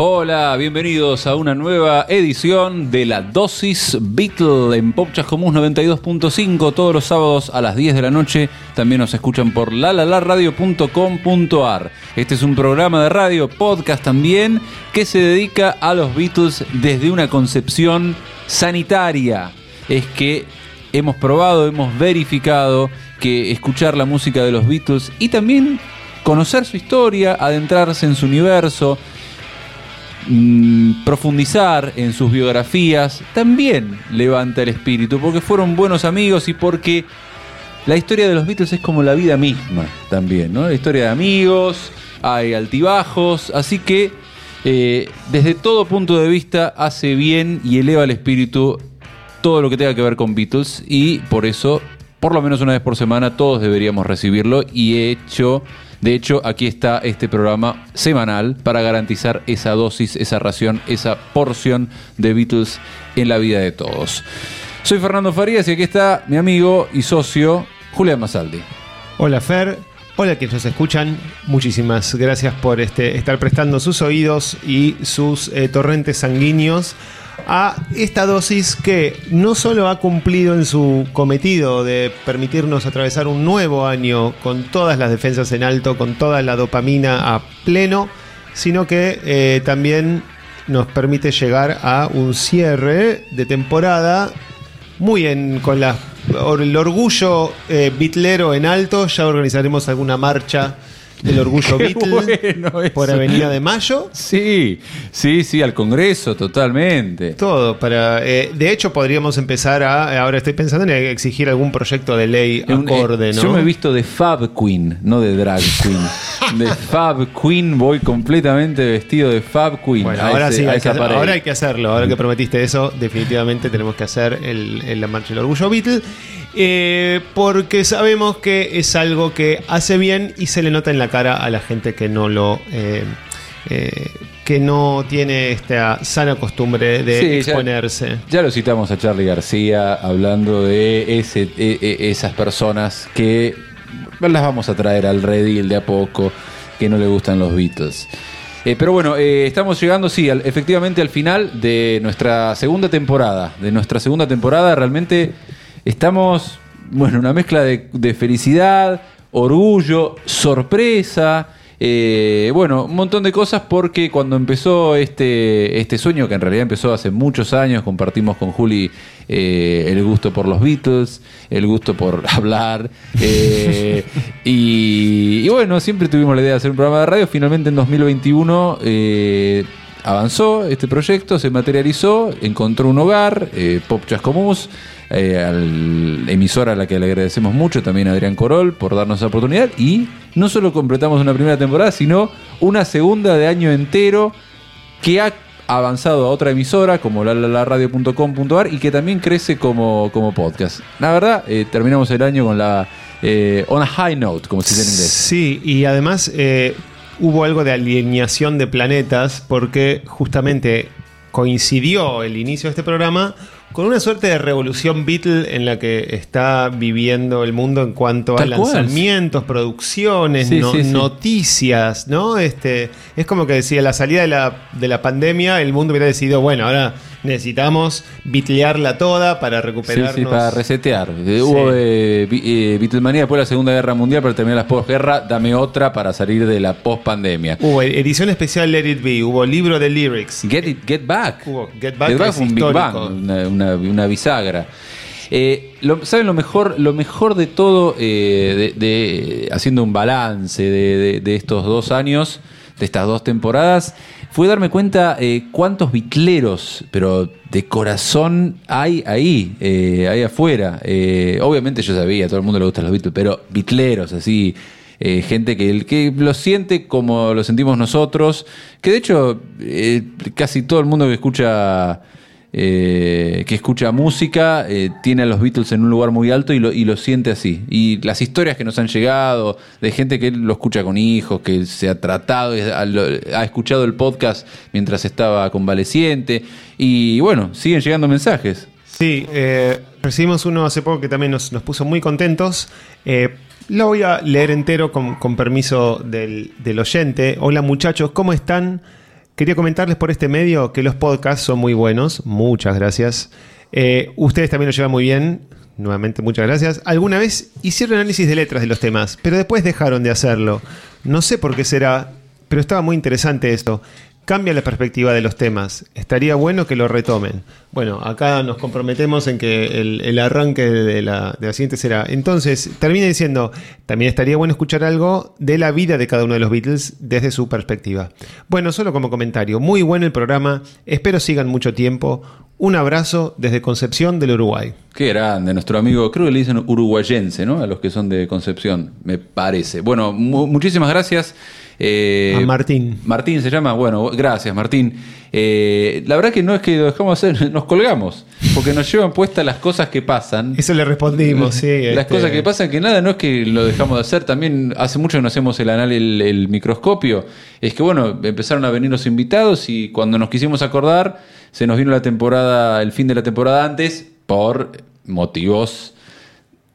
Hola, bienvenidos a una nueva edición de la Dosis Beatle en Pop Chascomús 92.5 todos los sábados a las 10 de la noche. También nos escuchan por lalalaradio.com.ar. Este es un programa de radio, podcast también, que se dedica a los Beatles desde una concepción sanitaria. Es que hemos probado, hemos verificado que escuchar la música de los Beatles y también conocer su historia, adentrarse en su universo, mm, profundizar en sus biografías, también levanta el espíritu, porque fueron buenos amigos y porque la historia de los Beatles es como la vida misma también, ¿no? La historia de amigos, hay altibajos, así que eh, desde todo punto de vista hace bien y eleva el espíritu todo lo que tenga que ver con Beatles y por eso, por lo menos una vez por semana, todos deberíamos recibirlo y he hecho... De hecho, aquí está este programa semanal para garantizar esa dosis, esa ración, esa porción de Beatles en la vida de todos. Soy Fernando Farías y aquí está mi amigo y socio Julián Masaldi. Hola Fer, hola que nos escuchan, muchísimas gracias por este, estar prestando sus oídos y sus eh, torrentes sanguíneos a esta dosis que no solo ha cumplido en su cometido de permitirnos atravesar un nuevo año con todas las defensas en alto, con toda la dopamina a pleno, sino que eh, también nos permite llegar a un cierre de temporada muy en, con el orgullo eh, bitlero en alto. Ya organizaremos alguna marcha del orgullo Beatle bueno por Avenida de Mayo. Sí, sí, sí, al Congreso, totalmente. Todo para. eh, de hecho, podríamos empezar a. Ahora estoy pensando en exigir algún proyecto de ley eh, acorde, ¿no? Yo me he visto de Fab Queen, no de Drag Queen. de Fab Queen voy completamente vestido de Fab Queen. Bueno, ahora ese- sí, hay que hacer- ahora hay que hacerlo. Ahora que prometiste eso, definitivamente tenemos que hacer el, el- la marcha del orgullo Beatle. Eh, porque sabemos que es algo que hace bien y se le nota en la cara a la gente que no lo. eh, eh, que no tiene esta sana costumbre de Sí, exponerse. Ya lo citamos a Charlie García hablando de ese, e- e- esas personas que las vamos a traer al redil de a poco, que no le gustan los Beatles. Eh, pero bueno, eh, estamos llegando, sí, al- efectivamente al final de nuestra segunda temporada. De nuestra segunda temporada realmente estamos, bueno, una mezcla de, de felicidad, orgullo, sorpresa. eh, bueno, un montón de cosas porque cuando empezó este, este sueño, que en realidad empezó hace muchos años, compartimos con Juli eh, el gusto por los Beatles, el gusto por hablar. eh, y, bueno, siempre tuvimos la idea de hacer un programa de radio. Finalmente en 2021 eh, avanzó este proyecto, se materializó, encontró un hogar, eh, Pop Chascomús, eh, emisora a la que le agradecemos mucho, también a Adrián Corol, por darnos esa oportunidad. Y no solo completamos una primera temporada, sino una segunda de año entero que ha avanzado a otra emisora como lalalaradio.com.ar y que también crece como, como podcast. La verdad, eh, terminamos el año con la eh, on a high note, como se dice en inglés. Sí, y además eh, hubo algo de alineación de planetas porque justamente coincidió el inicio de este programa con una suerte de revolución Beatle en la que está viviendo el mundo en cuanto a lanzamientos, producciones, Sí, no- sí, sí. noticias, ¿no? Este, es como que decía, la salida de la, de la pandemia, el mundo hubiera decidido, bueno, ahora necesitamos bitlearla toda para Sí, recuperarnos. sí, para resetear. Eh, Hubo eh, eh, Beatlemanía después de la Segunda Guerra Mundial, para terminar la posguerra, dame otra para salir de la pospandemia. Hubo edición especial Let It Be, hubo libro de lyrics. Get, it, get Back. Hubo Get Back, es fue un Big. Bang, una, una- una bisagra. Eh, lo- ¿Saben lo mejor, lo mejor de todo, eh, de, de- haciendo un balance de, de- de estos dos años, de estas dos temporadas? Fue darme cuenta eh, cuántos bitleros, pero de corazón hay ahí, eh, ahí afuera. Eh, obviamente yo sabía, a todo el mundo le gustan los Beatles, pero bitleros, así, eh, gente que, que lo siente como lo sentimos nosotros, que de hecho eh, casi todo el mundo que escucha eh, que escucha música eh, tiene a los Beatles en un lugar muy alto y lo, y lo siente así. Y las historias que nos han llegado de gente que lo escucha con hijos, que se ha tratado, ha, escuchado el podcast mientras estaba convaleciente. Y bueno, siguen llegando mensajes. Sí, eh, recibimos uno hace poco que también nos, nos puso muy contentos. Lo voy a leer entero con, con permiso del, del oyente. Hola muchachos, ¿cómo están? Quería comentarles por este medio que los podcasts son muy buenos. Muchas gracias. Eh, ustedes también lo llevan muy bien. Nuevamente, muchas gracias. Alguna vez hicieron análisis de letras de los temas, pero después dejaron de hacerlo. No sé por qué será, pero estaba muy interesante esto cambia la perspectiva de los temas. Estaría bueno que lo retomen. Bueno, acá nos comprometemos en que el, arranque de la, de siguiente será. Entonces, termina diciendo, también estaría bueno escuchar algo de la vida de cada uno de los Beatles desde su perspectiva. Bueno, solo como comentario, muy bueno el programa, espero sigan mucho tiempo. Un abrazo desde Concepción del Uruguay. Qué grande, nuestro amigo, creo que le dicen uruguayense, ¿no? A los que son de Concepción, me parece. Bueno, muchísimas gracias. Eh, a Martín. Martín se llama, bueno, gracias Martín. Eh, la verdad que no es que lo dejamos hacer, nos colgamos, porque nos llevan puestas las cosas que pasan. Eso le respondimos, sí. Las este- cosas que pasan, que nada, no es que lo dejamos de hacer, también hace mucho que no hacemos el, anal, el, microscopio, es que bueno, empezaron a venir los invitados y cuando nos quisimos acordar, se nos vino la temporada, el fin de la temporada antes, por motivos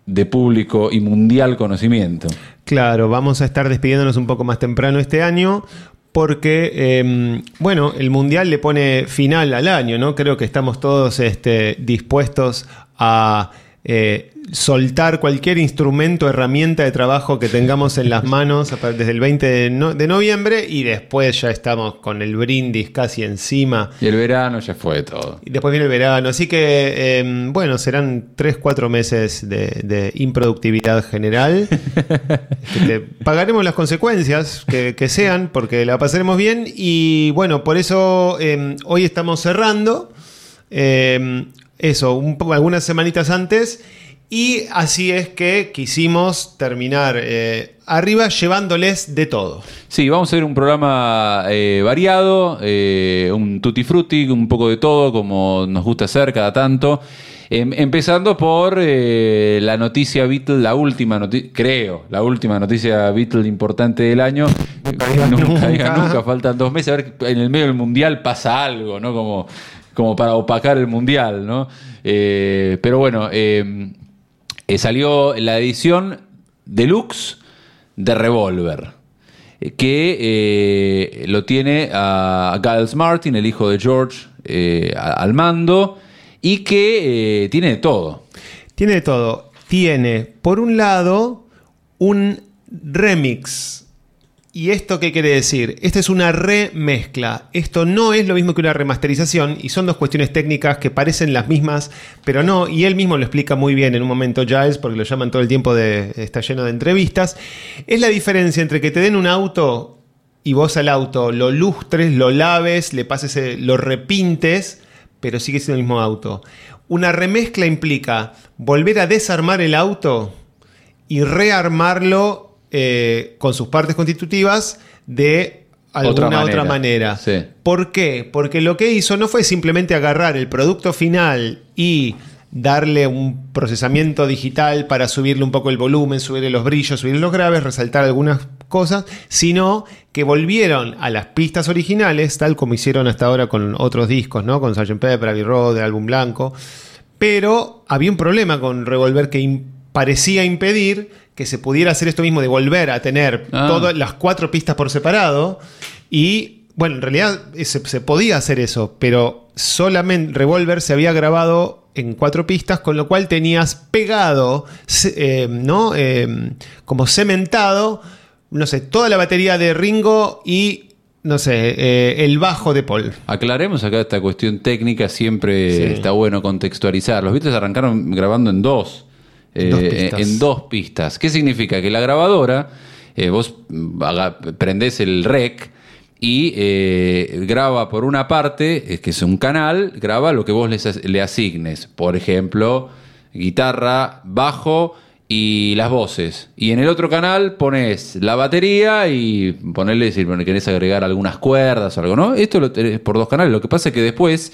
de público y mundial conocimiento. Claro, vamos a estar despidiéndonos un poco más temprano este año porque, em, bueno, el Mundial le pone final al año, ¿no? Creo que estamos todos este, dispuestos a eh, soltar cualquier instrumento, herramienta de trabajo que tengamos en las manos desde el 20 de, noviembre y después ya estamos con el brindis casi encima. Y el verano ya fue todo. Y después viene el verano, así que em, bueno, serán 3, 4 meses de, improductividad general. pagaremos las consecuencias que, sean porque la pasaremos bien y bueno, por eso em, hoy estamos cerrando. Em, eso, algunas semanitas antes. Y así es que quisimos terminar eh, arriba llevándoles de todo. Sí, vamos a ver un programa eh, variado, eh, un tutti frutti, un poco de todo, como nos gusta hacer cada tanto. Em, empezando por la noticia Beatle, la última noticia, creo, la última noticia Beatle importante del año. Nunca, nunca, nunca, faltan dos meses. A ver, en el medio del mundial pasa algo, ¿no? Como como para opacar el mundial, ¿no? Eh, pero bueno, eh, eh, salió la edición deluxe de Revolver, que lo tiene a Giles Martin, el hijo de George, al mando, y que tiene de todo. Tiene de todo. Tiene, por un lado, un remix ¿Y esto qué quiere decir? Esto es una remezcla. Esto no es lo mismo que una remasterización y son dos cuestiones técnicas que parecen las mismas, pero no. Y él mismo lo explica muy bien en un momento Giles, porque lo llaman todo el tiempo de. está lleno de entrevistas. Es la diferencia entre que te den un auto y vos al auto lo lustres, lo laves, le pases, lo repintes, pero sigue siendo el mismo auto. Una remezcla implica volver a desarmar el auto y rearmarlo eh, con sus partes constitutivas de alguna otra manera. ¿Por qué? Porque lo que hizo no fue simplemente agarrar el producto final y darle un procesamiento digital para subirle un poco el volumen, subirle los brillos, subirle los graves, resaltar algunas cosas, sino que volvieron a las pistas originales, tal como hicieron hasta ahora con otros discos, ¿no? Con Sgt. Pepper, Abbey Road, el álbum blanco. Pero había un problema con Revolver que parecía impedir que se pudiera hacer esto mismo de volver a tener ah. todas las cuatro pistas por separado y bueno, en realidad se, podía hacer eso, pero solamente Revolver se había grabado en cuatro pistas, con lo cual tenías pegado, eh, ¿no? Eh, como cementado, no sé, toda la batería de Ringo y no sé, eh, el bajo de Paul. Aclaremos acá esta cuestión técnica, siempre está bueno contextualizar. Los Beatles arrancaron grabando en dos. Eh, en dos pistas. ¿Qué significa? Que la grabadora, eh, vos prendés el rec y eh, graba por una parte, que es un canal, graba lo que vos le, asignes. Por ejemplo, guitarra, bajo y las voces. Y en el otro canal pones la batería y ponerle, si querés agregar algunas cuerdas o algo, ¿no? Esto lo tenés por dos canales. Lo que pasa es que después,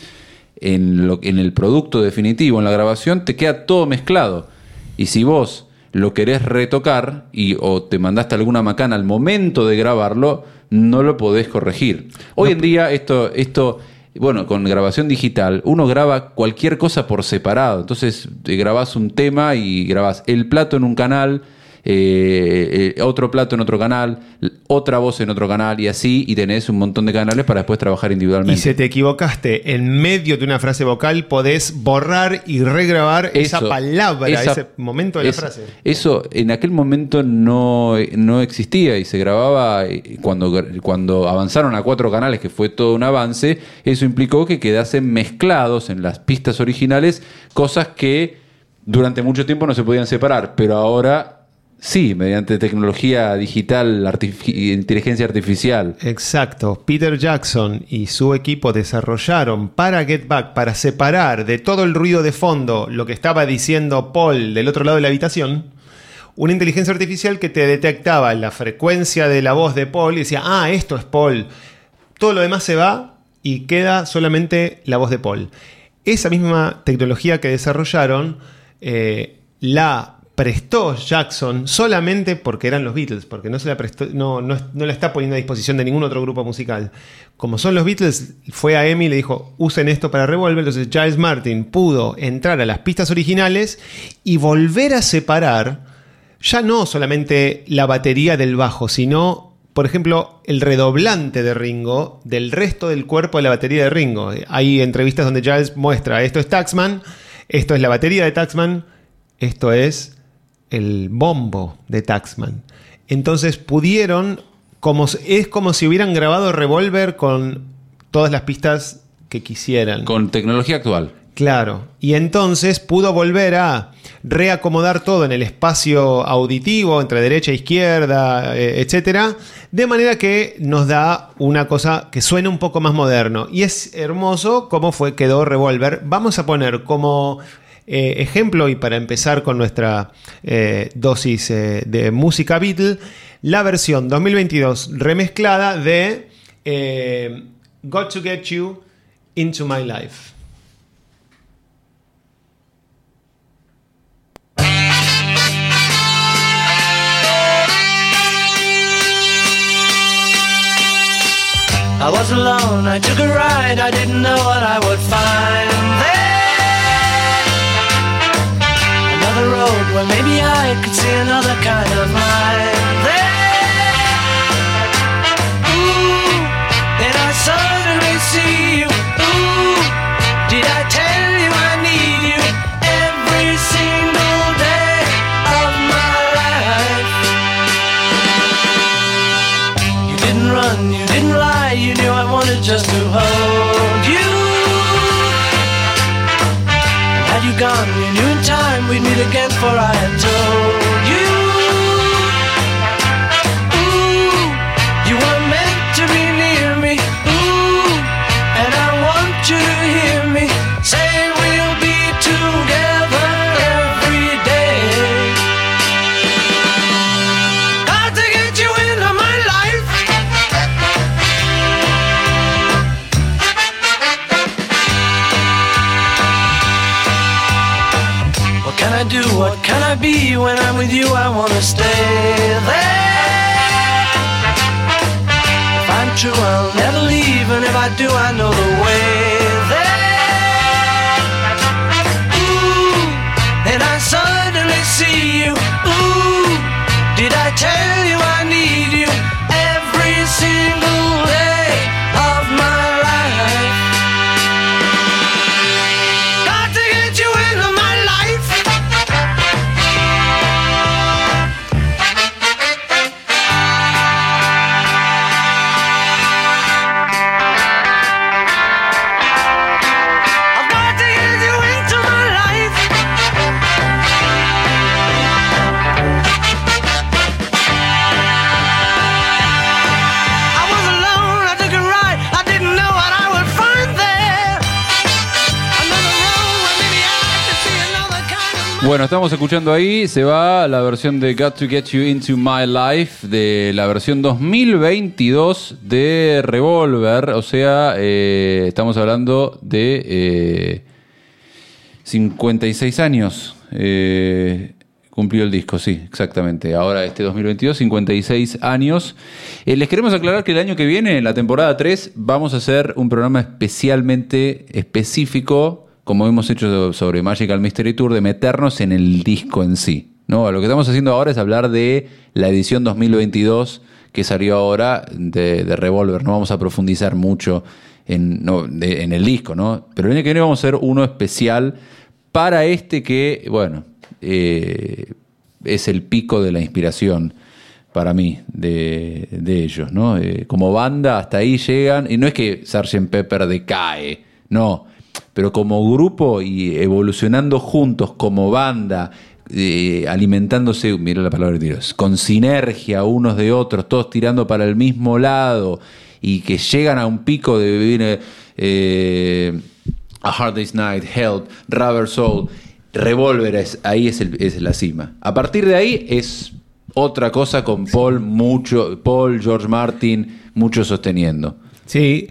en, lo, en el producto definitivo, en la grabación, te queda todo mezclado. Y si vos lo querés retocar y o te mandaste alguna macana al momento de grabarlo, no lo podés corregir. Hoy en día esto, esto, bueno, con grabación digital, uno graba cualquier cosa por separado. Entonces grabás un tema y grabás el plato en un canal, eh, eh, otro plato en otro canal, otra voz en otro canal y así, y tenés un montón de canales para después trabajar individualmente. Y si te equivocaste en medio de una frase vocal, podés borrar y regrabar esa palabra, esa- ese momento de la frase. Eso en aquel momento no, no existía y se grababa eh, cuando, cuando avanzaron a cuatro canales, que fue todo un avance, eso implicó que quedasen mezclados en las pistas originales cosas que durante mucho tiempo no se podían separar, pero ahora sí, mediante tecnología digital, inteligencia artificial. Exacto. Peter Jackson y su equipo desarrollaron para Get Back, para separar de todo el ruido de fondo lo que estaba diciendo Paul del otro lado de la habitación, una inteligencia artificial que te detectaba la frecuencia de la voz de Paul y decía, ah, esto es Paul. Todo lo demás se va y queda solamente la voz de Paul. Esa misma tecnología que desarrollaron eh, la prestó Jackson solamente porque eran los Beatles, porque no se la prestó, no, no, no la está poniendo a disposición de ningún otro grupo musical. Como son los Beatles, fue a Emi y le dijo, usen esto para Revolver, entonces Giles Martin pudo entrar a las pistas originales y volver a separar ya no solamente la batería del bajo, sino, por ejemplo, el redoblante de Ringo del resto del cuerpo de la batería de Ringo. Hay entrevistas donde Giles muestra, esto es Taxman, esto es la batería de Taxman, esto es el bombo de Taxman. Entonces pudieron, como, es como si hubieran grabado Revolver con todas las pistas que quisieran. Con tecnología actual. Claro. Y entonces pudo volver a reacomodar todo en el espacio auditivo, entre derecha e izquierda, eh, etcétera, de manera que nos da una cosa que suena un poco más moderno. Y es hermoso cómo fue, quedó Revolver. Vamos a poner como eh, ejemplo, y para empezar con nuestra eh, dosis eh, de música Beatle, la versión 2022 remezclada de Got to Get You Into My Life. I was alone, I took a ride, I didn't know what I would find. Road. Where maybe I could see another kind of mind do, I know the way Bueno, estamos escuchando ahí, se va la versión de Got to Get You Into My Life, de la versión 2022 de Revolver, o sea, eh, estamos hablando de eh, 56 años. eh, cumplió el disco, sí, exactamente. Ahora este 2022, 56 años. Eh, les queremos aclarar que el año que viene, en la temporada 3, vamos a hacer un programa especialmente específico, como hemos hecho sobre Magical Mystery Tour, de meternos en el disco en sí. No, lo que estamos haciendo ahora es hablar de la edición 2022 que salió ahora de, de Revolver. No vamos a profundizar mucho en, no, de- en el disco, ¿no? Pero el año que viene vamos a hacer uno especial para este que, bueno, eh, es el pico de la inspiración para mí de, de ellos, ¿no? Eh, como banda hasta ahí llegan, y no es que Sgt. Pepper decae, no, pero como grupo y evolucionando juntos como banda, eh, alimentándose, mira la palabra de Dios, con sinergia unos de otros, todos tirando para el mismo lado, y que llegan a un pico de vivir... eh, a Hard Day's Night, Help, Rubber Soul, Revolver, es, ahí es, el- es la cima. A partir de ahí es otra cosa con Paul, mucho, Paul, George Martin, mucho sosteniendo. Sí,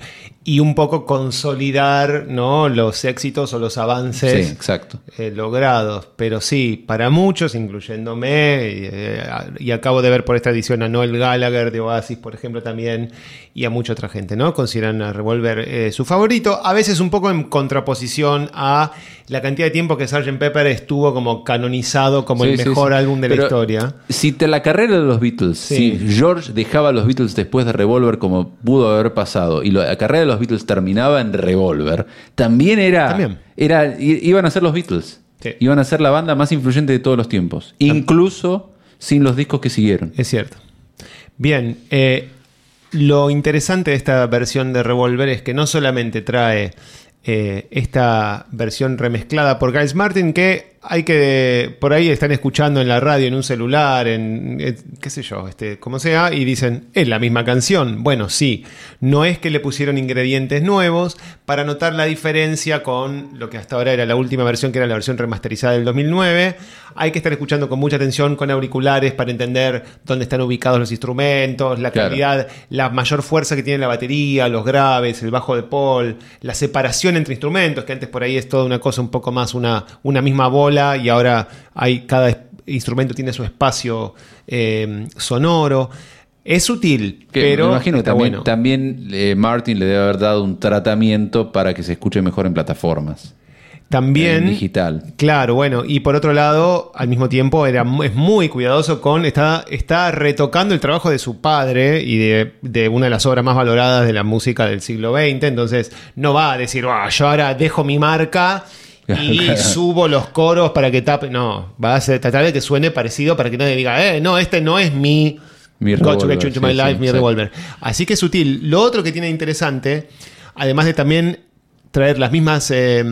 y un poco consolidar ¿no? los éxitos o los Sí, avances exacto. eh, logrados. Pero sí, para muchos, incluyéndome, y, eh, y acabo de ver por esta edición a Noel Gallagher de Oasis, por ejemplo, también, y a mucha otra gente, ¿no? Consideran a Revolver eh, su favorito, a veces un poco en contraposición a la cantidad de tiempo que Sgt. Pepper estuvo como canonizado como Sí, el mejor sí. álbum de la historia. Si te la carrera de los Beatles, si George dejaba a los Beatles después de Revolver como pudo haber pasado, y la carrera de los Beatles terminaba en Revolver, también era. También. era iban a ser los Beatles. Sí. Iban a ser la banda más influyente de todos los tiempos. Incluso sin los discos que siguieron. Es cierto. Bien, eh, lo interesante de esta versión de Revolver es que no solamente trae eh, esta versión remezclada por Giles Martin, que hay que, por ahí están escuchando en la radio, en un celular, en eh, qué sé yo, este, como sea, y dicen, es la misma canción. Bueno, sí, no es que le pusieron ingredientes nuevos para notar la diferencia con lo que hasta ahora era la última versión, que era la versión remasterizada del 2009. Hay que estar escuchando con mucha atención, con auriculares, para entender dónde están ubicados los instrumentos, la Claro. calidad, la mayor fuerza que tiene la batería, los graves, el bajo de Paul, la separación entre instrumentos, que antes por ahí es toda una cosa un poco más una, una misma y ahora hay cada instrumento tiene su espacio eh, sonoro. Es sutil, Que pero me imagino que también, bueno. también eh, Martin le debe haber dado un tratamiento para que se escuche mejor en plataformas. También en digital. Claro, bueno, y por otro lado, al mismo tiempo era, es muy cuidadoso con, está, está retocando el trabajo de su padre y de, de una de las obras más valoradas de la música del siglo XX, entonces no va a decir, "Ah, yo ahora dejo mi marca y subo los coros para que tape, no, va a ser- tratar de que suene parecido para que nadie diga, eh, no, este no es mi, Mi Revolver, sí, My sí, mi. Revolver. Así que es sutil. Lo otro que tiene interesante, además de también traer las mismas, eh,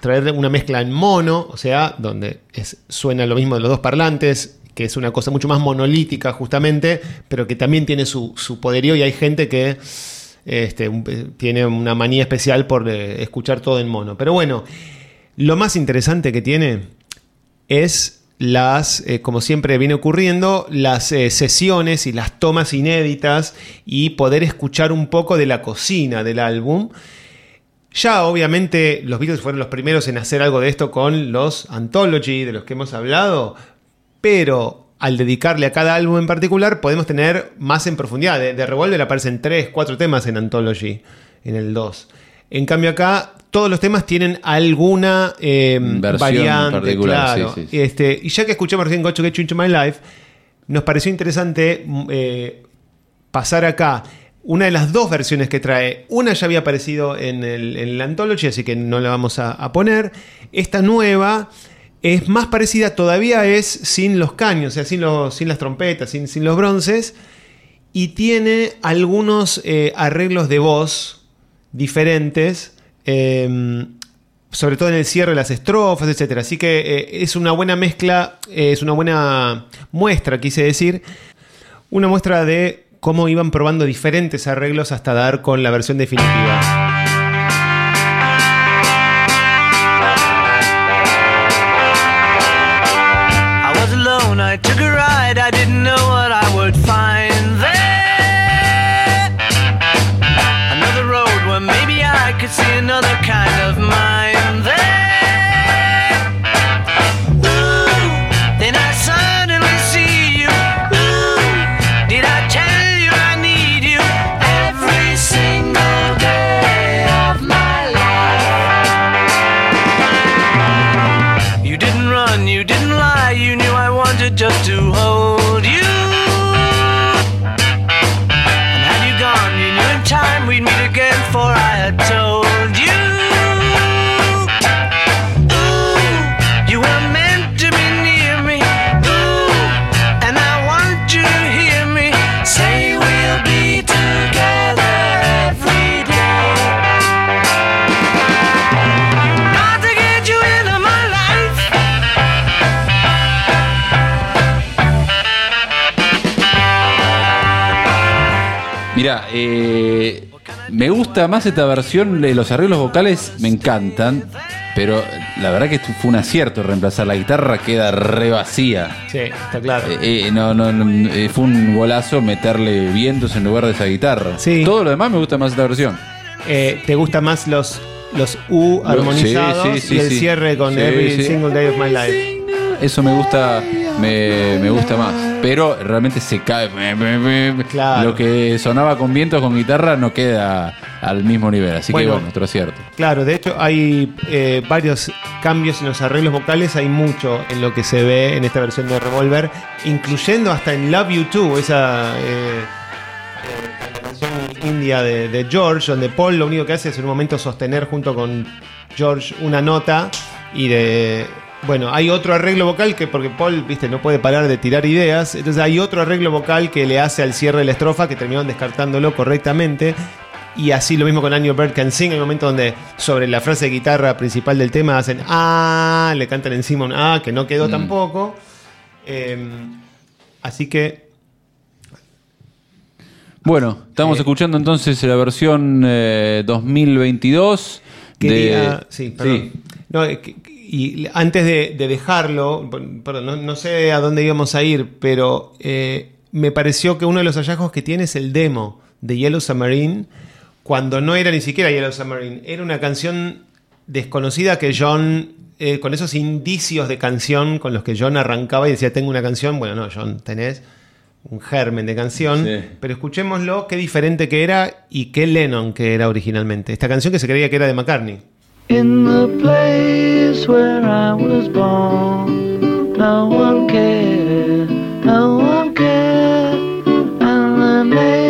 traer una mezcla en mono, o sea, donde es, suena lo mismo de los dos parlantes, que es una cosa mucho más monolítica justamente, pero que también tiene su, su poderío y hay gente que este, un- tiene una manía especial por eh, escuchar todo en mono. Pero bueno, lo más interesante que tiene es las, eh, como siempre viene ocurriendo, las eh, sesiones y las tomas inéditas y poder escuchar un poco de la cocina del álbum. Ya obviamente los Beatles fueron los primeros en hacer algo de esto con los Anthology, de los que hemos hablado, pero al dedicarle a cada álbum en particular podemos tener más en profundidad. De, de Revolver aparecen 3, 4 temas en Anthology, en el 2. En cambio acá todos los temas tienen alguna eh, Versión variante, particular, claro. sí, sí, sí. Este, y ya que escuchamos recién Got to Get You Into My Life, nos pareció interesante mm, eh, pasar acá una de las dos versiones que trae. Una ya había aparecido en el, en el Anthology, así que no la vamos a, a poner. Esta nueva es más parecida, todavía es sin los caños, o sea, sin, los, sin las trompetas, sin, sin los bronces. Y tiene algunos eh, arreglos de voz diferentes. Eh, sobre todo en el cierre de las estrofas, etc. Así que eh, es una buena mezcla, eh, es una buena muestra, quise decir, una muestra de cómo iban probando diferentes arreglos hasta dar con la versión definitiva. Gusta más esta versión, los arreglos vocales me encantan, pero la verdad que fue un acierto reemplazar la guitarra, queda re vacía. Sí, está claro. Eh, eh, no, no, no, eh, fue un golazo meterle vientos en lugar de esa guitarra. Sí. Todo lo demás me gusta más esta versión. ¿Te gustan más los, los U armonizados sí, sí, y el cierre con Every. Single Day of My Life? Eso me gusta, me, me gusta más. Pero realmente se cae. Claro. Lo que sonaba con vientos con guitarra no queda al mismo nivel. Así Bueno. que bueno, otro acierto. Claro, de hecho hay eh, varios cambios en los arreglos vocales, hay mucho en lo que se ve en esta versión de Revolver, incluyendo hasta en Love You Too, esa eh, eh, india de, de George, donde Paul lo único que hace es en un momento sostener junto con George una nota y de... Bueno, hay otro arreglo vocal que porque Paul, viste, no puede parar de tirar ideas, entonces hay otro arreglo vocal que le hace al cierre de la estrofa que terminaron descartándolo correctamente. Y así lo mismo con Annie Bird Can Sing, en el momento donde sobre la frase de guitarra principal del tema hacen ah, le cantan encima un ah, que no quedó Mm. tampoco. Eh, así que Bueno, estamos Eh, escuchando entonces la versión eh, 2022 quería. de. Sí, perdón. No, que- y antes de, de dejarlo, perdón, no, no sé a dónde íbamos a ir, pero eh, me pareció que uno de los hallazgos que tiene es el demo de Yellow Submarine, cuando no era ni siquiera Yellow Submarine, era una canción desconocida que John, eh, con esos indicios de canción con los que John arrancaba y decía, tengo una canción, bueno, no, John, tenés un germen de canción, Sí. pero escuchémoslo, qué diferente que era y qué Lennon que era originalmente. Esta canción que se creía que era de McCartney. In the place where I was born, no one cared, no one cared. And the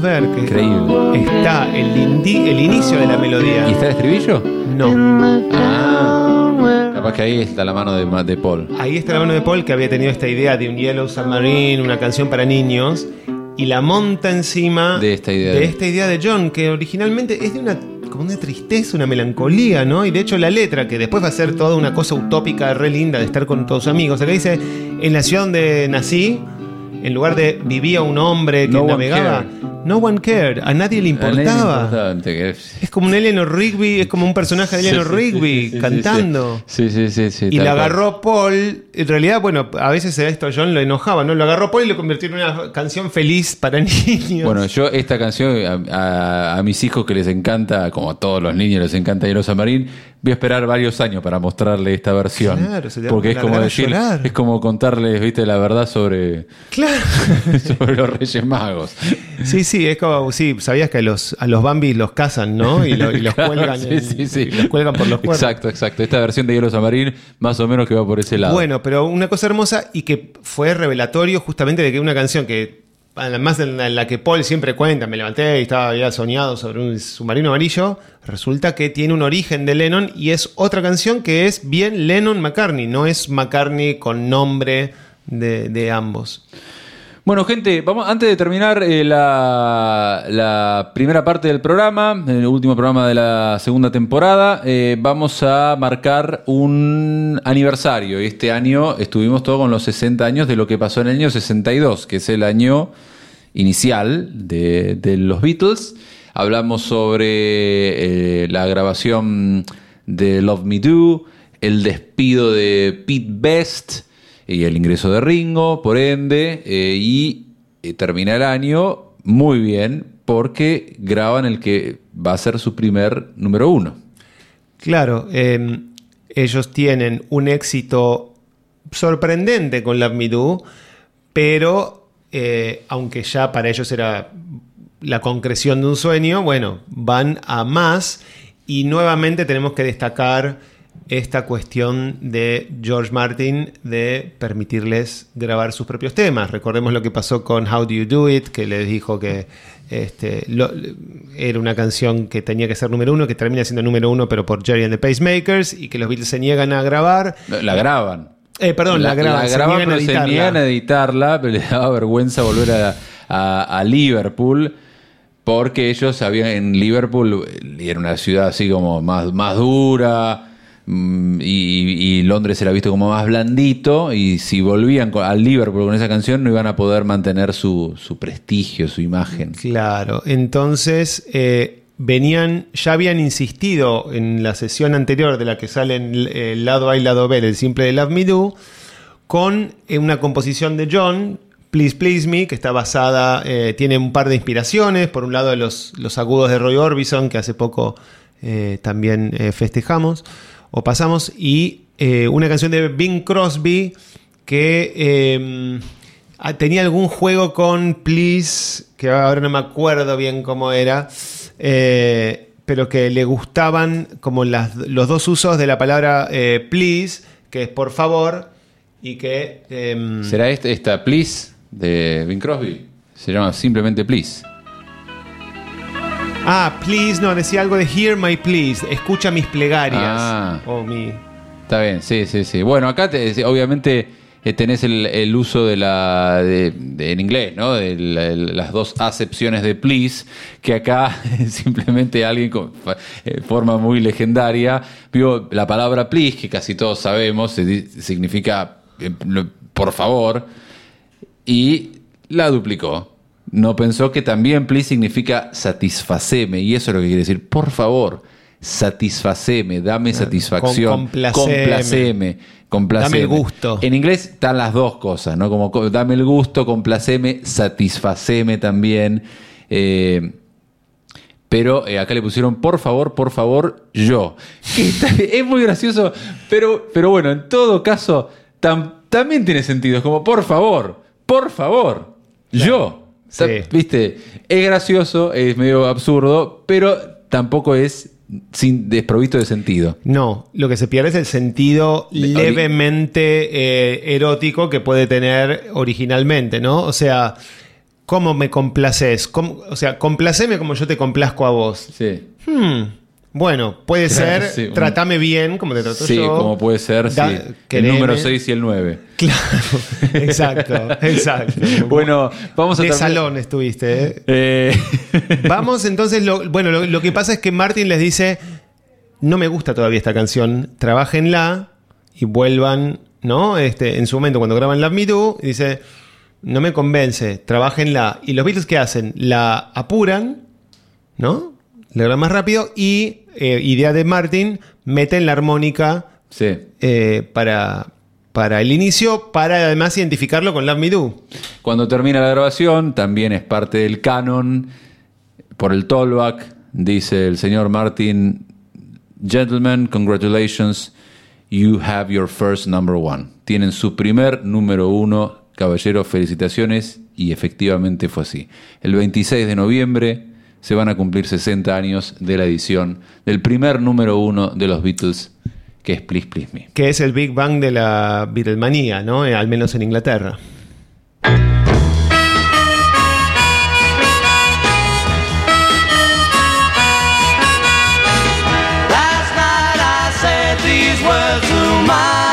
podemos ver que Increíble. está el, indi- el inicio de la melodía. ¿Y está el estribillo? No. Ah, capaz que ahí está la mano de, Paul. Ahí está la mano de Paul que había tenido esta idea de un Yellow Submarine, una canción para niños, y la monta encima De esta idea de de- esta idea de John, que originalmente es de una como una tristeza, una melancolía, ¿no? Y de hecho la letra, que después va a ser toda una cosa utópica, re linda de estar con todos sus amigos. Acá dice, en la ciudad donde nací, en lugar de vivía un hombre que No navegaba, no one cared, a nadie le A nadie le importaba. Es como un Eleanor Rigby, es como un personaje de Eleanor Sí, sí, sí, Rigby sí, cantando. Sí, sí, sí. sí, Y cual. agarró Paul. En realidad, bueno, a veces a esto John lo enojaba, ¿no? Lo agarró Paul y lo convirtió en una canción feliz para niños. Bueno, yo esta canción a, a- a mis hijos que les encanta, como a todos los niños les encanta Yellow Submarine, voy a esperar varios años para mostrarle esta versión. Claro, se porque es como decir, llorar. es como contarles, viste, la verdad sobre, claro. sobre los Reyes Magos. Sí, sí, es como, sí, sabías que a los, a los Bambis los cazan, ¿no? Y, lo- y los Claro, cuelgan. sí, en- sí, los cuelgan por los cuernos. Exacto, exacto. Esta versión de Yellow Submarine, más o menos que va por ese lado. Bueno, pero una cosa hermosa y que fue revelatorio justamente de que una canción que, además en la, que Paul siempre cuenta, me levanté y estaba había soñado sobre un submarino amarillo, resulta que tiene un origen de Lennon y es otra canción que es bien Lennon-McCartney, no es McCartney con nombre de ambos. Bueno, gente, vamos, antes de terminar eh, la, primera parte del programa, el último programa de la segunda temporada, eh, vamos a marcar un aniversario. Este año estuvimos todos con los 60 años de lo que pasó en el año 62, que es el año inicial de, de los Beatles. Hablamos sobre eh, la grabación de Love Me Do, el despido de Pete Best y el ingreso de Ringo, por ende, eh, y eh, termina el año muy bien porque graban el que va a ser su primer número uno. Claro, eh, ellos tienen un éxito sorprendente con Love Me pero eh, aunque ya para ellos era la concreción de un sueño, bueno, van a más y nuevamente tenemos que destacar esta cuestión de George Martin de permitirles grabar sus propios temas. Recordemos lo que pasó con How Do You Do It, que les dijo que este, lo- era una canción que tenía que ser número uno, que termina siendo número uno, pero por Jerry and the Pacemakers, y que los Beatles se niegan a grabar. La graban. Eh, perdón, la, graban, se graban, niegan a pero se editarla. niegan a editarla, pero les daba vergüenza volver a, a- a Liverpool. Porque ellos habían en Liverpool, y era una ciudad así como más, más dura, y, y Londres era visto como más blandito, y si volvían al Liverpool con esa canción no iban a poder mantener su, su prestigio, su imagen. Claro, entonces eh, venían, ya habían insistido en la sesión anterior de la que salen eh, el lado A y lado B del simple de Love Me Do, con eh, una composición de John, Please Please Me, que está basada, eh, tiene un par de inspiraciones, por un lado los, los agudos de Roy Orbison, que hace poco eh, también eh, festejamos o pasamos, y eh, una canción de Bing Crosby que... eh, Ah, Tenía algún juego con Please, que ahora no me acuerdo bien cómo era, eh, pero que le gustaban como los dos usos de la palabra eh, please, que es por favor, y que... em, ¿Será esta, esta Please de Bing Crosby? Se llama simplemente Please. Ah, please, no, decía algo de hear my please, escucha mis plegarias. Ah. O mi... Está bien, sí, sí, sí. Bueno, acá te- obviamente eh, tenés el, el uso de la de- de- en inglés, ¿no? De la- las dos acepciones de please, que acá simplemente alguien con eh, forma muy legendaria vio la palabra please, que casi todos sabemos, significa eh, por favor, y la duplicó. No pensó que también please significa satisfaceme, y eso es lo que quiere decir, por favor, satisfaceme, dame satisfacción, complaceme. complaceme, complaceme. Dame el gusto. En inglés están las dos cosas, ¿no? Como co- dame el gusto, complaceme, satisfaceme también. Eh, pero eh, acá le pusieron, por favor, por favor, yo. Que está- es muy gracioso, pero, pero bueno, en todo caso, tam- también tiene sentido. Es como, por favor, por favor, yo. Sí. Está- ¿Viste? Es gracioso, es medio absurdo, pero tampoco es sin desprovisto de sentido. No, lo que se pierde es el sentido De- levemente eh, erótico que puede tener originalmente, ¿no? O sea, ¿cómo me complaces? ¿Cómo- o sea, complaceme como yo te complazco a vos. Sí. Hmm, bueno, puede Claro, ser, sí, tratame bien como te trato Sí, yo. como puede ser, sí. El número 6 y el 9. Claro, exacto, exacto. Bueno, vamos a De salón estuviste, ¿eh? Eh, Vamos entonces, lo, bueno, lo, lo que pasa es que Martin les dice, no me gusta todavía esta canción, trabajenla y vuelvan, ¿no? Este, en su momento cuando graban Love Me Do, dice, no me convence, trabajenla. Y los Beatles ¿qué hacen? La apuran, ¿no? La graban más rápido y, eh, idea de Martin, meten la armónica sí. eh, para, para el inicio, para además identificarlo con Love Me Do. Cuando termina la grabación, también es parte del canon. Por el tollback, dice el señor Martin, Gentlemen, congratulations, you have your first number one. Tienen su primer número uno, caballeros, felicitaciones, y efectivamente fue así. El 26 de noviembre se van a cumplir 60 años de la edición del primer número uno de los Beatles, que es Please Please Me. que es el Big Bang de la Beatlemanía, ¿no? Eh, Al menos en Inglaterra. Last night I said these words to my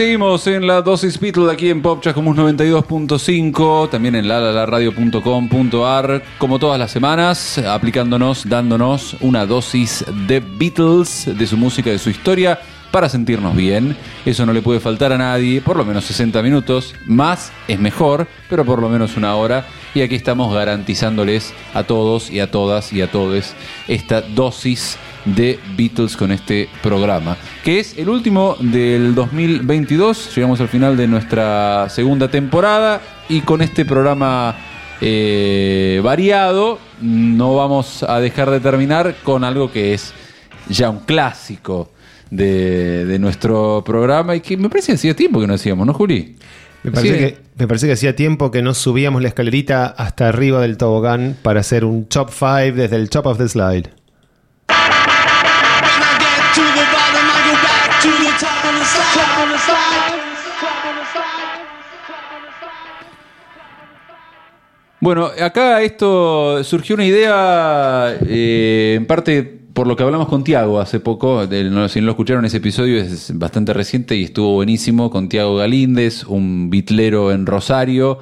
seguimos en la dosis Beatle aquí en Pop Chascomús 92.5, también en lalalaradio.com.ar, como todas las semanas, aplicándonos, dándonos una dosis de Beatles, de su música, de su historia, para sentirnos bien. Eso no le puede faltar a nadie, por lo menos 60 minutos, más es mejor, pero por lo menos una hora. Y aquí estamos garantizándoles a todos y a todas y a todos esta dosis de Beatles con este programa, que es el último del 2022. Llegamos al final de nuestra segunda temporada y con este programa eh, variado no vamos a dejar de terminar con algo que es ya un clásico de, de nuestro programa y que me parece que hacía tiempo que no hacíamos, ¿no, Juli? Me parece, que, me parece que hacía tiempo que no subíamos la escalerita hasta arriba del tobogán para hacer un top 5 desde el. Top of the slide. Bueno, acá esto surgió una idea eh, en parte por lo que hablamos con Tiago hace poco. si no lo escucharon, ese episodio es bastante reciente y estuvo buenísimo con Tiago Galíndez, un bitlero en Rosario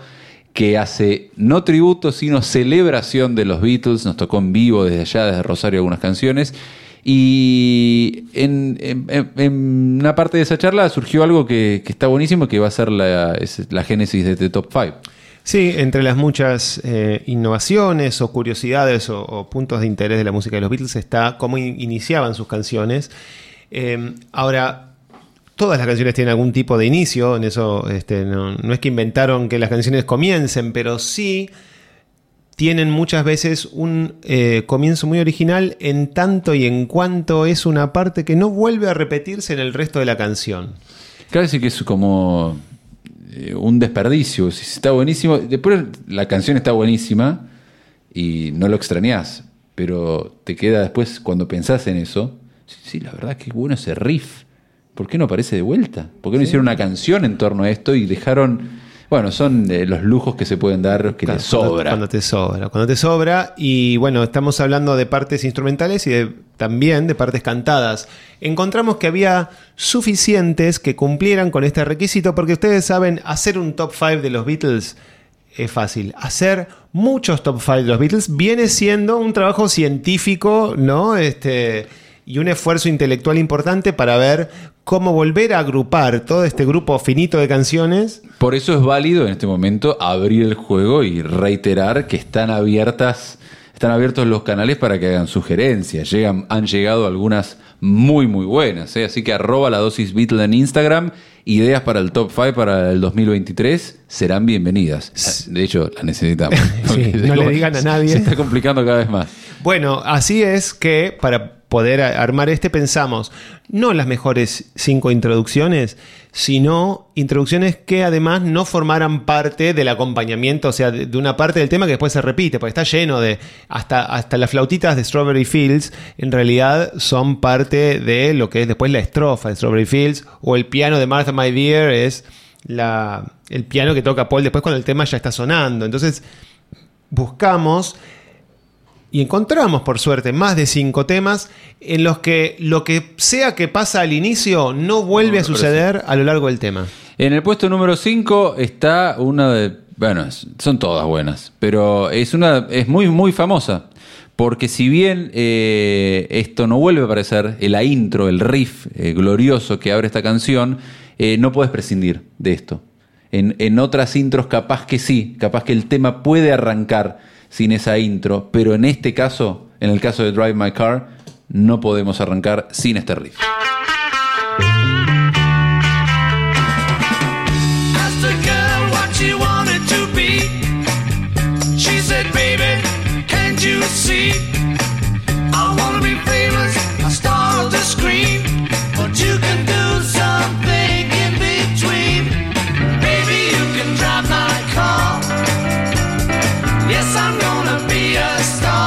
que hace no tributo, sino celebración de los Beatles. Nos tocó en vivo desde allá, desde Rosario, algunas canciones. Y en, una parte de esa charla surgió algo que, está buenísimo, que va a ser la, la génesis de este Top 5. Sí, entre las muchas eh, innovaciones o curiosidades o, puntos de interés de la música de los Beatles está cómo in- iniciaban sus canciones. Eh, ahora, todas las canciones tienen algún tipo de inicio, en eso este, no, es que inventaron que las canciones comiencen, pero sí tienen muchas veces un eh, comienzo muy original en tanto y en cuanto es una parte que no vuelve a repetirse en el resto de la canción. Casi que es como eh, un desperdicio. Si Está buenísimo. Después la canción está buenísima y no lo extrañás. Pero te queda después, cuando pensás en eso, sí, sí, la verdad que bueno ese riff. ¿Por qué no aparece de vuelta? ¿Por qué no hicieron una canción en torno a esto y dejaron... Bueno, son eh, los lujos que se pueden dar que les Cuando- sobra. Cuando te sobra. Cuando te sobra. Y bueno, estamos hablando de partes instrumentales y de- también de partes cantadas. Encontramos que había suficientes que cumplieran con este requisito porque ustedes saben, hacer un top 5 de los Beatles es fácil. Hacer muchos top 5 de los Beatles viene siendo un trabajo científico, ¿no? Este, y un esfuerzo intelectual importante para ver cómo volver a agrupar todo este grupo finito de canciones Por eso es válido en este momento abrir el juego y reiterar que están abiertas, están abiertos los canales para que hagan sugerencias. Llegan, han llegado algunas muy muy buenas, ¿eh? así que arroba la dosis Beatle en Instagram. Ideas para el top 5 para el 2023 serán bienvenidas. De hecho, las necesitamos. Sí, no le digan a nadie. Se está complicando cada vez más. Bueno, así es que para poder armar este pensamos no las mejores cinco introducciones, sino introducciones que además no formaran parte del acompañamiento, o sea, de una parte del tema que después se repite, porque está lleno de, hasta, hasta las flautitas de Strawberry Fields, en realidad son parte de lo que es después la estrofa de Strawberry Fields, o el piano de Martha My Dear es la, el piano que toca Paul después cuando el tema ya está sonando. Entonces, buscamos y encontramos, por suerte, más de cinco temas en los que lo que sea que pasa al inicio no vuelve No, a suceder a lo largo del tema. En el puesto número 5 está una de. Bueno, son todas buenas, pero es una. es muy, muy famosa. Porque si bien eh, esto no vuelve a aparecer, la intro, el riff eh, glorioso que abre esta canción, eh, no puedes prescindir de esto. En, en otras intros capaz que sí, capaz que el tema puede arrancar sin esa intro, pero en este caso, en el caso de Drive My Car, no podemos arrancar sin este riff. Yes, I'm gonna be a star.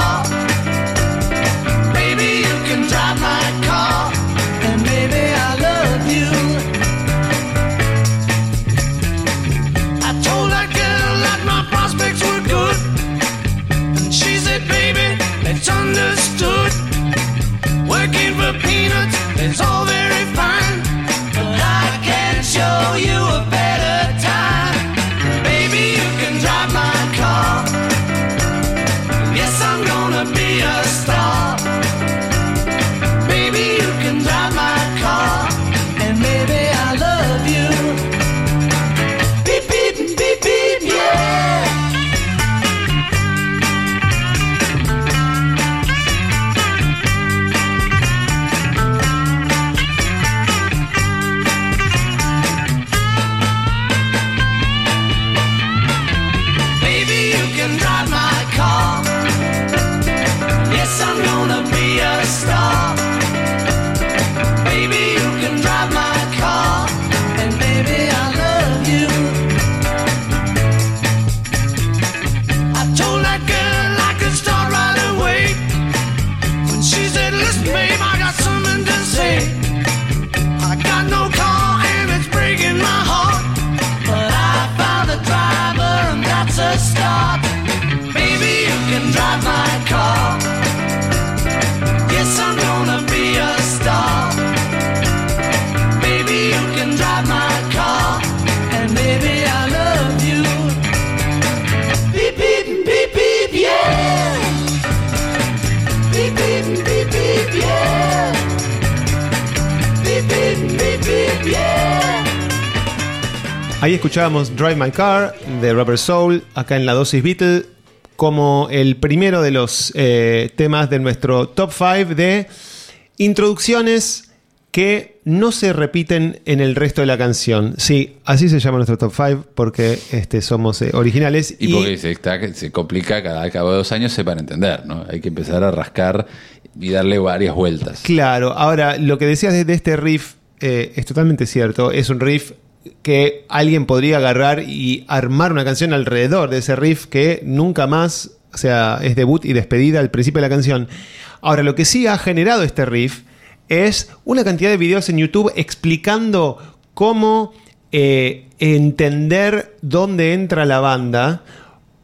Ahí escuchábamos Drive My Car de Rubber Soul, acá en la dosis Beatle, como el primero de los eh, temas de nuestro top 5 de introducciones que no se repiten en el resto de la canción. Sí, así se llama nuestro top 5 porque este, somos eh, originales. Y, porque se, está- se complica cada cabo de dos años, sepan entender, ¿no? Hay que empezar a rascar y darle varias vueltas. Claro, ahora lo que decías de, de este riff eh, es totalmente cierto. Es un riff que alguien podría agarrar y armar una canción alrededor de ese riff que nunca más, o sea, es debut y despedida al principio de la canción. Ahora, lo que sí ha generado este riff es una cantidad de videos en YouTube explicando cómo eh, entender dónde entra la banda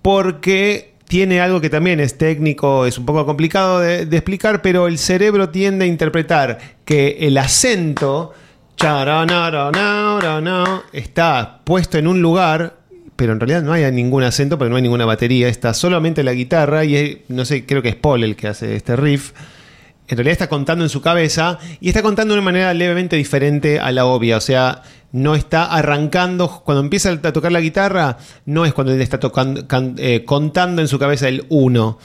porque tiene algo que también es técnico, es un poco complicado de, explicar, pero el cerebro tiende a interpretar que el acento está puesto en un lugar, pero en realidad no hay ningún acento porque no hay ninguna batería, está solamente la guitarra y es- no sé, creo que es Paul el que hace este riff. En realidad está contando en su cabeza y está contando de una manera levemente diferente a la obvia. O sea, no está arrancando. Cuando empieza a tocar la guitarra, no es cuando él está tocando, can- eh, contando en su cabeza el 1.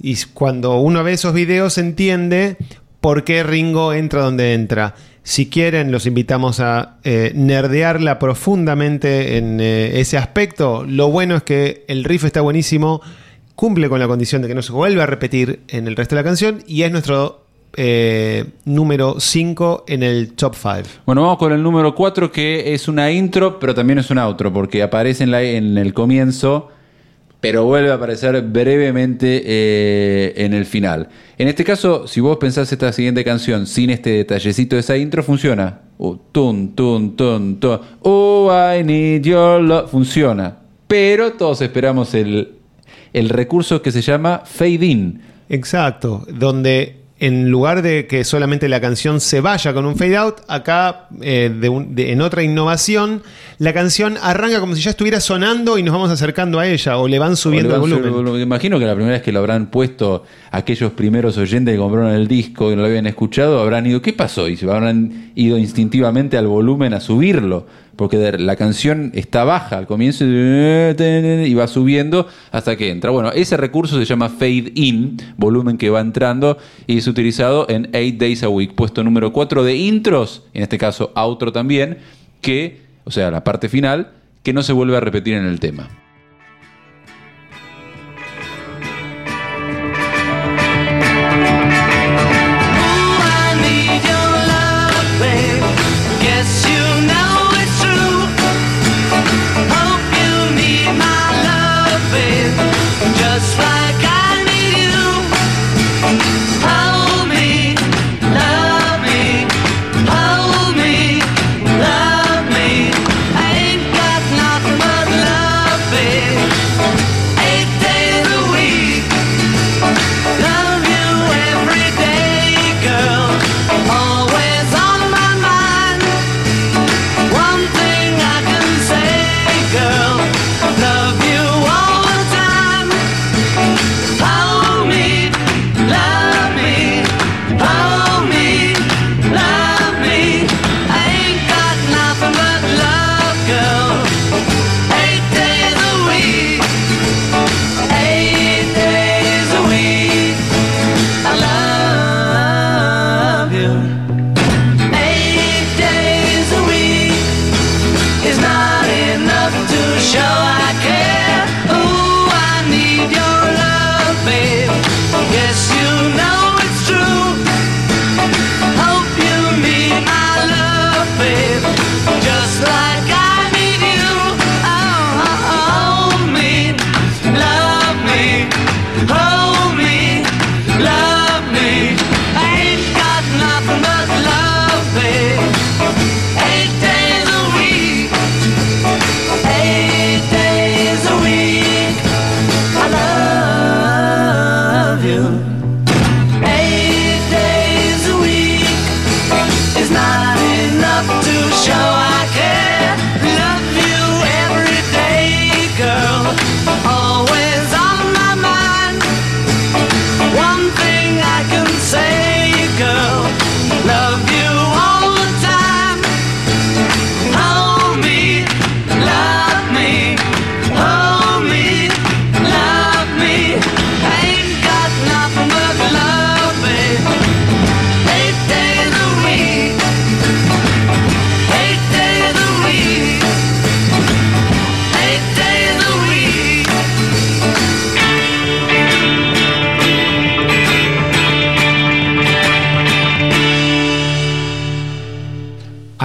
Y cuando uno ve esos videos, entiende por qué Ringo entra donde entra. Si quieren, los invitamos a eh, nerdearla profundamente en eh, ese aspecto. Lo bueno es que el riff está buenísimo cumple con la condición de que no se vuelva a repetir en el resto de la canción y es nuestro eh, número 5 en el top 5. Bueno, vamos con el número 4 que es una intro, pero también es un outro, porque aparece en, la- en el comienzo, pero vuelve a aparecer brevemente eh, en el final. En este caso, si vos pensás esta siguiente canción sin este detallecito de esa intro, funciona. Tun, tun, tun. Oh, I need your love. Funciona. Pero todos esperamos el, el recurso que se llama fade in. Exacto, donde en lugar de que solamente la canción se vaya con un fade out, acá eh, de un- de- en otra innovación, la canción arranca como si ya estuviera sonando y nos vamos acercando a ella o le van subiendo el le van volumen. subiendo. Imagino que la primera vez que lo habrán puesto aquellos primeros oyentes que compraron el disco y no lo habían escuchado, habrán ido, ¿qué pasó? Y se habrán ido instintivamente al volumen a subirlo, porque la canción está baja al comienzo y y va subiendo hasta que entra. Bueno, ese recurso se llama fade in, volumen que va entrando y es utilizado en 8 Days a Week, puesto número 4 de intros, en este caso outro también, que, o sea, la parte final, que no se vuelve a repetir en el tema.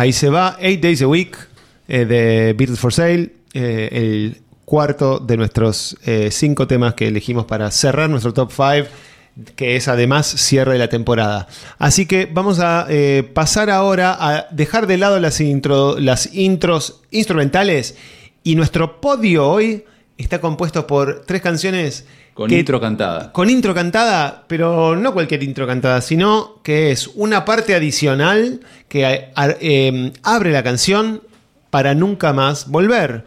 Ahí se va, Eight Days a Week eh, de Beatles for Sale, eh, el cuarto de nuestros eh, cinco temas que elegimos para cerrar nuestro top 5, que es además cierre de la temporada. Así que vamos a pasar ahora a dejar de lado las, las intros instrumentales y nuestro podio hoy está compuesto por tres canciones Con que- intro cantada. con intro cantada, pero no cualquier intro cantada, sino que es una parte adicional que a- a- eh, abre la canción para nunca más volver.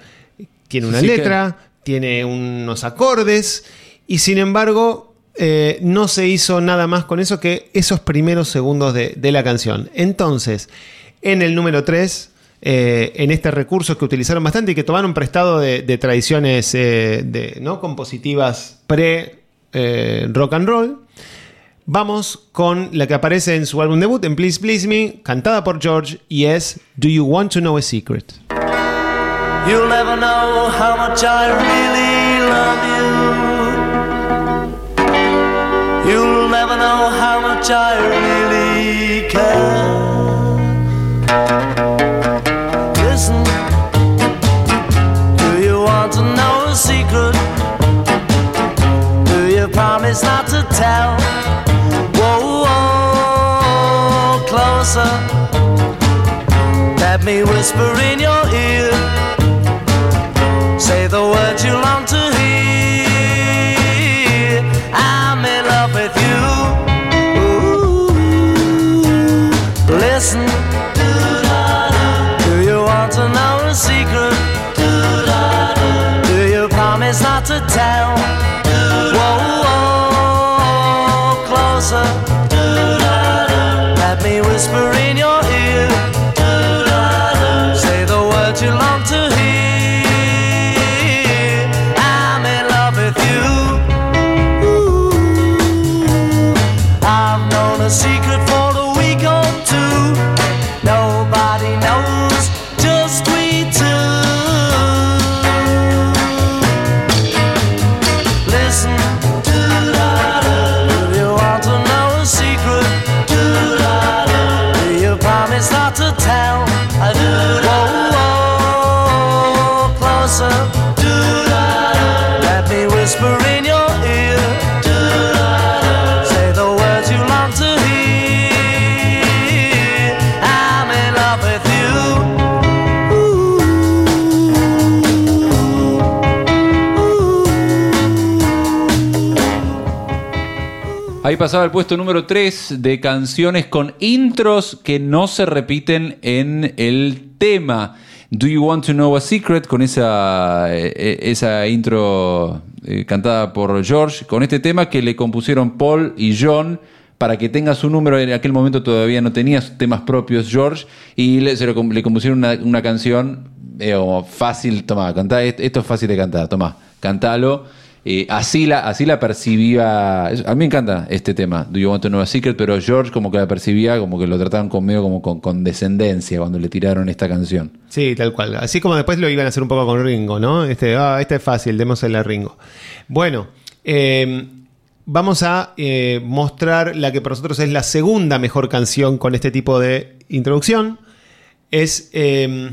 Tiene una Sí, que- letra, tiene unos acordes y sin embargo eh, no se hizo nada más con eso que esos primeros segundos de, de la canción. Entonces, en el número 3, en este recurso que utilizaron bastante y que tomaron prestado de, de tradiciones eh, de, ¿no? compositivas pre eh, rock and roll, vamos con la que aparece en su álbum debut, en Please Please Me, cantada por George, y es Do You Want to Know a Secret? You'll never know how much I really love you. You'll never know how much I really care. Promise not to tell? Whoa, whoa, closer. Let me whisper in your ear. Say the words you long to hear. Pasaba el puesto número 3 de canciones con intros que no se repiten en el tema. Do You Want to Know a Secret? Con esa, eh, esa intro eh, cantada por George, con este tema que le compusieron Paul y John para que tenga su número. En aquel momento todavía no tenía temas propios George y le, se lo le compusieron una, una canción eh, fácil. Toma, cantá, est- esto es fácil de cantar, toma, cantalo. Eh, así, la, así la percibía. A mí me encanta este tema, Do You Want to Know a Secret, pero George como que la percibía, como que lo trataban conmigo como con condescendencia cuando le tiraron esta canción. Sí, tal cual. Así como después lo iban a hacer un poco con Ringo, ¿no? Este, ah, este es fácil, démosle a Ringo. Bueno, eh, vamos a eh, mostrar la que para nosotros es la segunda mejor canción con este tipo de introducción. Es eh,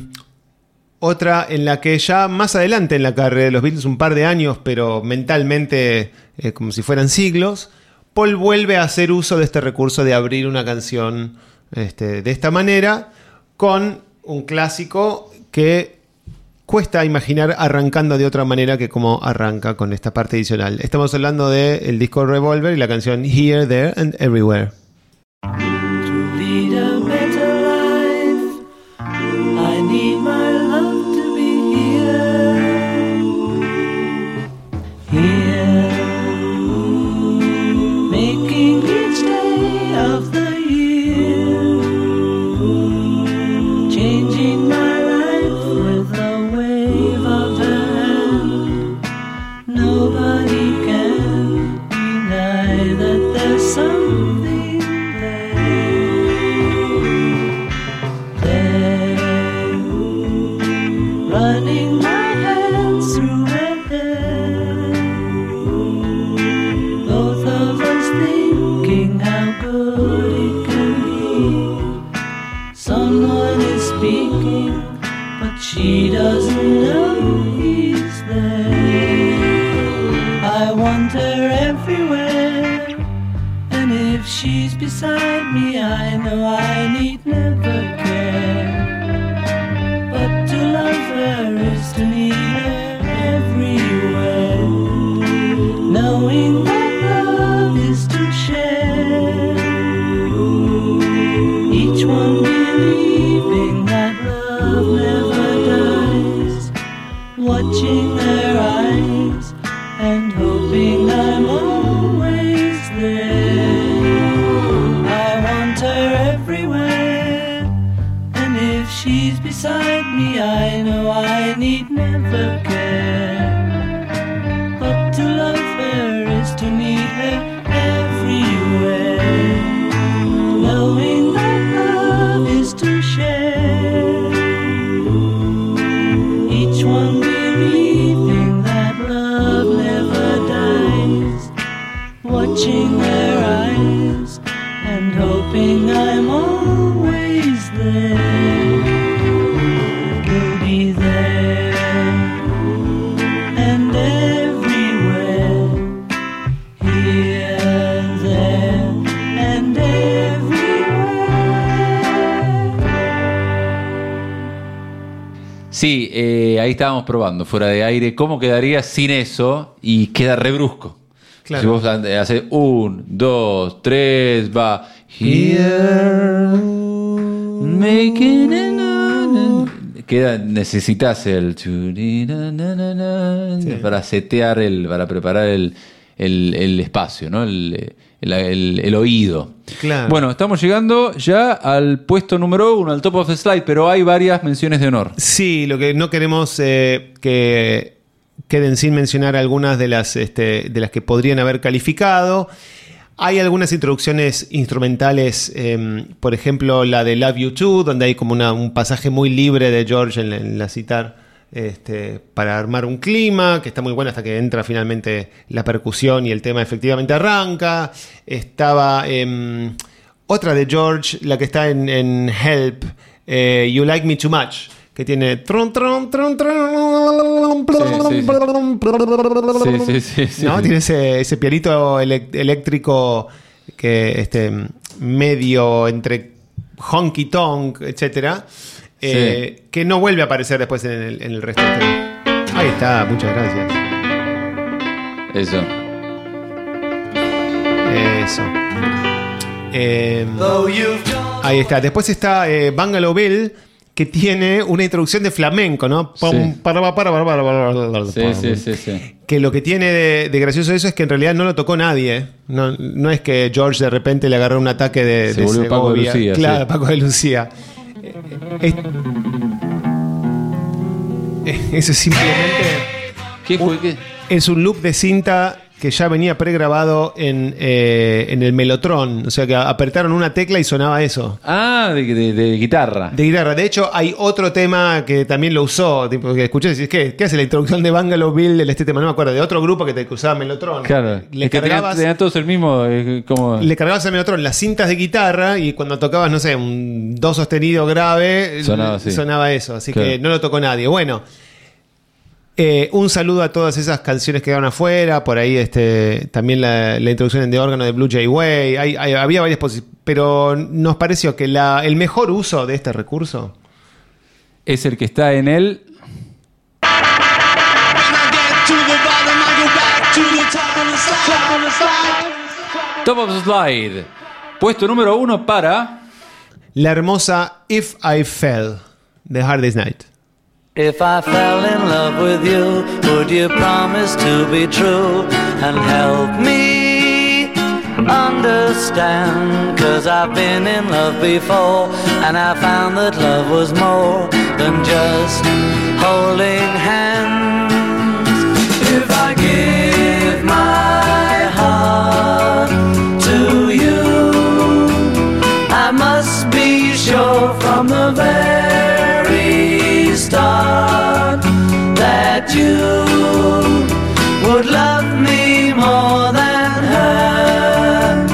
otra en la que ya más adelante en la carrera de los Beatles, un par de años, pero mentalmente eh, como si fueran siglos, Paul vuelve a hacer uso de este recurso de abrir una canción este, de esta manera con un clásico que cuesta imaginar arrancando de otra manera que como arranca con esta parte adicional. Estamos hablando del disco Revolver y la canción Here, There and Everywhere. Probando, fuera de aire, cómo quedaría sin eso y queda rebrusco. Claro. Si vos an- haces un, dos, tres, va. Here, making it Queda, necesitas el para setear el, para preparar el, el- el espacio, ¿no? El, el- oído. Claro. Bueno, estamos llegando ya al puesto número uno, al top of the slide, pero hay varias menciones de honor. Sí, lo que no queremos eh, que queden sin mencionar algunas de las, este, de las que podrían haber calificado. Hay algunas introducciones instrumentales, eh, por ejemplo la de Love You Too, donde hay como una- un pasaje muy libre de George en la, en la citar este, para armar un clima, que está muy bueno hasta que entra finalmente la percusión y el tema efectivamente arranca. Estaba em, otra de George, la que está en, en Help, eh, You Like Me Too Much, que tiene... tron, tron, tron, tron, Sí, sí, sí. Sí, sí, sí. ¿no? Tiene ese, ese pianito eléctrico que este medio entre honky tonk, etcétera, eh, que no vuelve a aparecer después en el, en el resto del tema. Ahí está, muchas gracias. Eso. Eso. Eh, gone ahí está. Después está eh, Bungalow Bill, que tiene una introducción de flamenco, ¿no? Sí. para, para, para, para, para, para, Sí, sí, sí. Que lo que tiene de, de gracioso eso es que en realidad no lo tocó nadie. ¿eh? No, no es que George de repente le agarró un ataque de, Se de volvió Paco de Segovia. Lucía, Claro, sí. Paco de Lucía. Eh, es- eso es simplemente ¿Qué fue? ¿Qué? es un loop de cinta que ya venía pregrabado en, eh, en el Melotron. O sea que apretaron una tecla y sonaba eso. Ah, de, de- de guitarra. De guitarra. De hecho, hay otro tema que también lo usó. Tipo, que escuché y decís, ¿qué? ¿Qué hace la introducción de Bungalow Bill de este tema? No me acuerdo. De otro grupo que, te, usaba Melotron. Claro. Le Es que tenían, cargabas, tenían todos el mismo. eh, como... le cargabas al Melotron las cintas de guitarra y cuando tocabas, no sé, un do sostenido grave, Sonaba así. sonaba eso. Así Claro. que no lo tocó nadie. Bueno. Eh, un saludo a todas esas canciones que quedaron afuera. Por ahí este, también la, la introducción de órgano de Blue Jay Way. Hay- hay- había varias posiciones. Pero nos pareció que la- el mejor uso de este recurso Es el que está en el. Top of the Slide. Puesto número uno para. La hermosa If I Fell de Hard Day's Night. If I fell in love with you, would you promise to be true and help me understand? Cause I've been in love before and I found that love was more than just holding hands. If I give my heart to you, I must be sure from the very his that you would love me more than her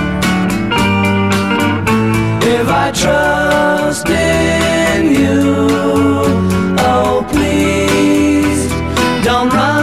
if I trust in you. Oh, please don't run.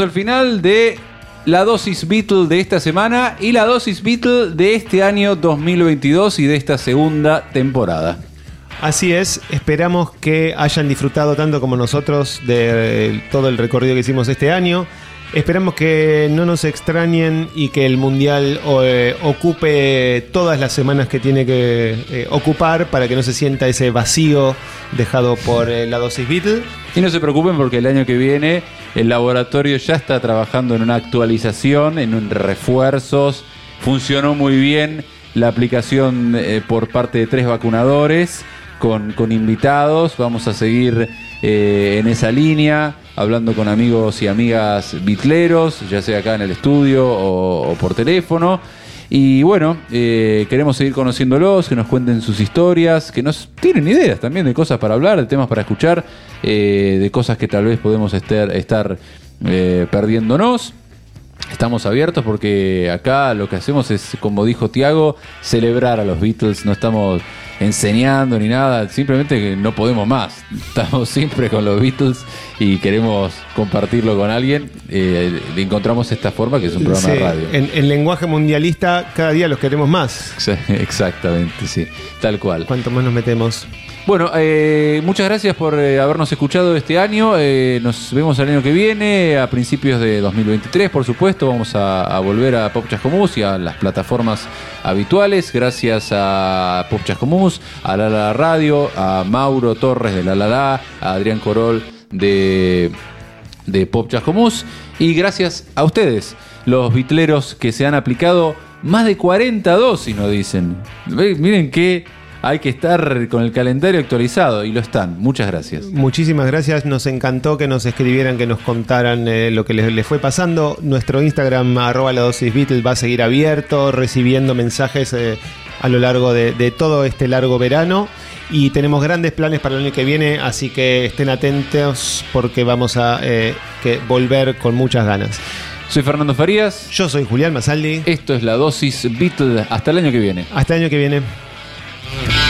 Al final de la dosis Beatle de esta semana y la dosis Beatle de este año 2022 y de esta segunda temporada. Así es, esperamos que hayan disfrutado tanto como nosotros de eh, todo el recorrido que hicimos este año. Esperamos que no nos extrañen y que el Mundial eh, ocupe todas las semanas que tiene que eh, ocupar para que no se sienta ese vacío dejado por eh, la dosis Beatle. Y no se preocupen porque el año que viene el laboratorio ya está trabajando en una actualización, en un refuerzos. Funcionó muy bien la aplicación por parte de tres vacunadores con, invitados. Vamos a seguir en esa línea, hablando con amigos y amigas bitleros, ya sea acá en el estudio o, por teléfono. Y bueno, eh, queremos seguir conociéndolos, que nos cuenten sus historias, que nos tienen ideas también de cosas para hablar, de temas para escuchar, eh, de cosas que tal vez podemos estar, estar eh, perdiéndonos. Estamos abiertos porque acá lo que hacemos es, como dijo Tiago, celebrar a los Beatles. No estamos enseñando ni nada, simplemente que no podemos más. Estamos siempre con los Beatles y queremos compartirlo con alguien. Eh, encontramos esta forma que es un programa Sí, de radio. En, en lenguaje mundialista, cada día los queremos más. Exactamente, sí, tal cual. Cuanto más nos metemos. Bueno, eh, muchas gracias por eh, habernos escuchado este año. Eh, nos vemos el año que viene, a principios de 2023, por supuesto. Vamos a, volver a Pop Chascomús y a las plataformas habituales. Gracias a Pop Chascomús, a La La Radio, a Mauro Torres de La La a Adrián Corol de, de Pop Chascomús. Y gracias a ustedes, los bitleros que se han aplicado más de 40 dosis, nos dicen. Miren que hay que estar con el calendario actualizado y lo están. Muchas gracias. Muchísimas gracias, nos encantó que nos escribieran, que nos contaran eh, lo que les, les fue pasando. Nuestro Instagram, arroba la dosis Beatles, va a seguir abierto, recibiendo mensajes eh, a lo largo de, de todo este largo verano. Y tenemos grandes planes para el año que viene, así que estén atentos porque vamos a eh, que volver con muchas ganas. Soy Fernando Farías. Yo soy Julián Masaldi. Esto es la dosis Beatle. Hasta el año que viene. Hasta el año que viene. Thank you.